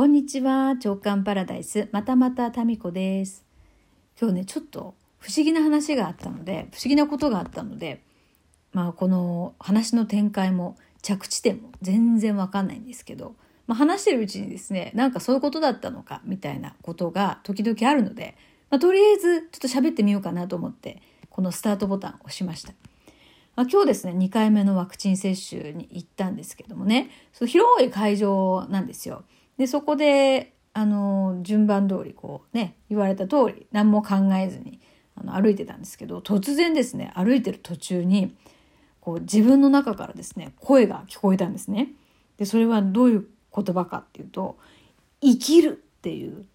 こんにちは、直感パラダイス、またまたタミコです。今日ね、ちょっと不思議な話があったので、不思議なことがあったので、まあこの話の展開も着地点も全然わかんないんですけど、まあ、話してるうちにですね、なんかそういうことだったのかみたいなことが時々あるので、まあ、とりあえずちょっと喋ってみようかなと思って、このスタートボタンを押しました。まあ、今日ですね、2回目のワクチン接種に行ったんですけどもね、その広い会場なんですよ。で、そこで、あの、順番通りこうね、言われた通り何も考えずにあの歩いてたんですけど、突然ですね、歩いてる途中に、こう自分の中からですね、声が聞こえたんですね。で、それはどういう言葉かっていうと、生きるっていう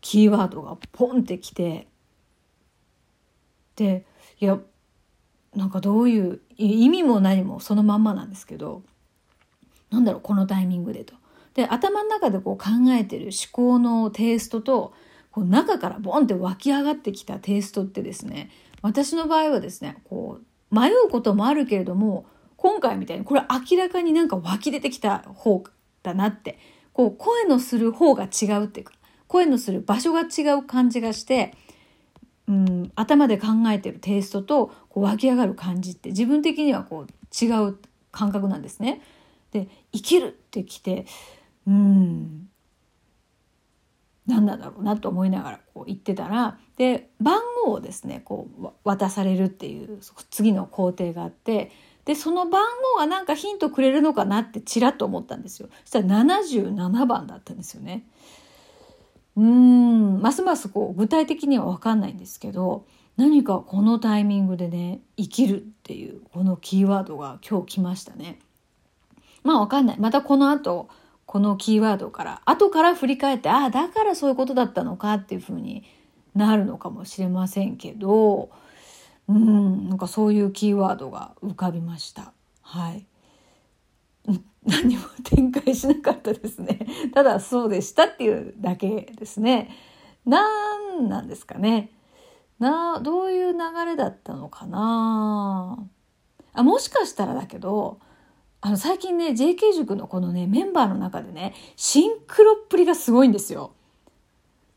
キーワードがポンってきて、で、いや、なんかどういう意味も何もそのまんまなんですけど、なんだろう、このタイミングでと。で頭の中でこう考えてる思考のテイストとこう中からボンって湧き上がってきたテイストってですね私の場合はですねこう迷うこともあるけれども今回みたいにこれ明らかになんか湧き出てきた方だなってこう声のする方が違うっていうか声のする場所が違う感じがして、うん、頭で考えてるテイストとこう湧き上がる感じって自分的にはこう違う感覚なんですね。で生きるってきてうん何なんだろうなと思いながらこう言ってたらで番号をですねこう渡されるっていう次の工程があってでその番号がなんかヒントくれるのかなってちらっと思ったんですよそしたら77番だったんですよね。うんますますこう具体的には分かんないんですけど何かこのタイミングでね生きるっていうこのキーワードが今日来ましたね。まあ分かんないまたこの後このキーワードから後から振り返ってああだからそういうことだったのかっていうふうになるのかもしれませんけどうんなんかそういうキーワードが浮かびました。はい何も展開しなかったですね。ただそうでしたっていうだけですね。なんなんですかね。な、どういう流れだったのかなあ、もしかしたらだけど、あの最近ね JK 塾のこのねメンバーの中でねシンクロっぷりがすごいんですよ。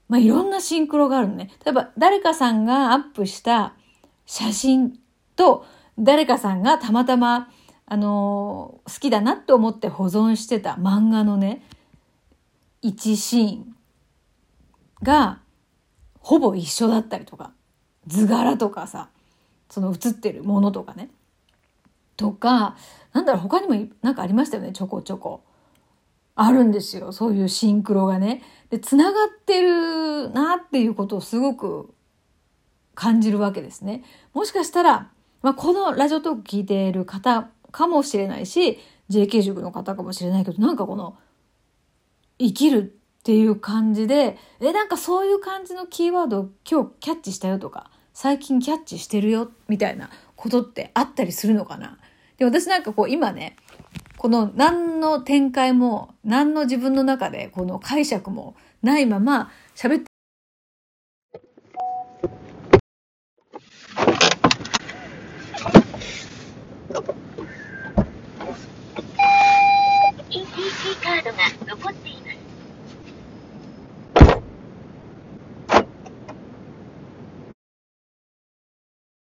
まあ、いろんなシンクロがあるのね。例えば誰かさんがアップした写真と誰かさんがたまたまあのー、好きだなって思って保存してた漫画のね一シーンがほぼ一緒だったりとか図柄とかさその写ってるものとかねとかなんだろう他にも何かありましたよねちょこちょこ。あるんですよそういうシンクロがね。でつながってるなっていうことをすごく感じるわけですね。もしかしたら、まあ、このラジオトーク聞いている方かもしれないし JK 塾の方かもしれないけどなんかこの生きるっていう感じでえなんかそういう感じのキーワードを今日キャッチしたよとか最近キャッチしてるよみたいなことってあったりするのかな？で、私なんかこう今ね、この何の展開も、何の自分の中でこの解釈もないまま喋っ